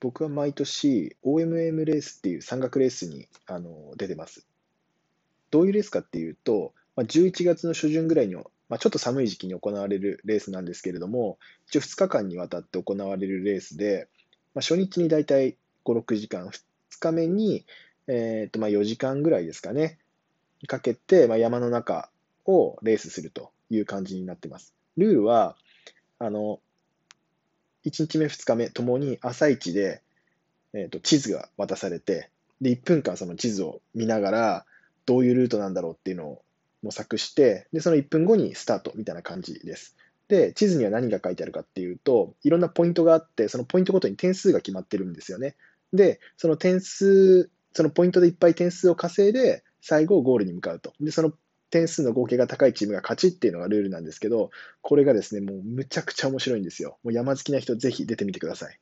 僕は毎年 OMM レースっていう山岳レースにあの出てます。どういうレースかっていうと、まあ、11月の初旬ぐらいに、まあ、ちょっと寒い時期に行われるレースなんですけれども、一応2日間にわたって行われるレースで、まあ、初日にだいたい5、6時間、2日目に、えーとまあ、4時間ぐらいですかね、かけて、まあ、山の中をレースするという感じになってます。ルールは、あの、1日目、2日目ともに朝一で、えーと、地図が渡されて、で、1分間その地図を見ながら、どういうルートなんだろうっていうのを模索して、で、その1分後にスタートみたいな感じです。で、地図には何が書いてあるかっていうと、いろんなポイントがあって、そのポイントごとに点数が決まってるんですよね。で、その点数、そのポイントでいっぱい点数を稼いで、最後ゴールに向かうと。で、その点数の合計が高いチームが勝ちっていうのがルールなんですけど、これがですね、もうむちゃくちゃ面白いんですよ。もう山好きな人ぜひ出てみてください。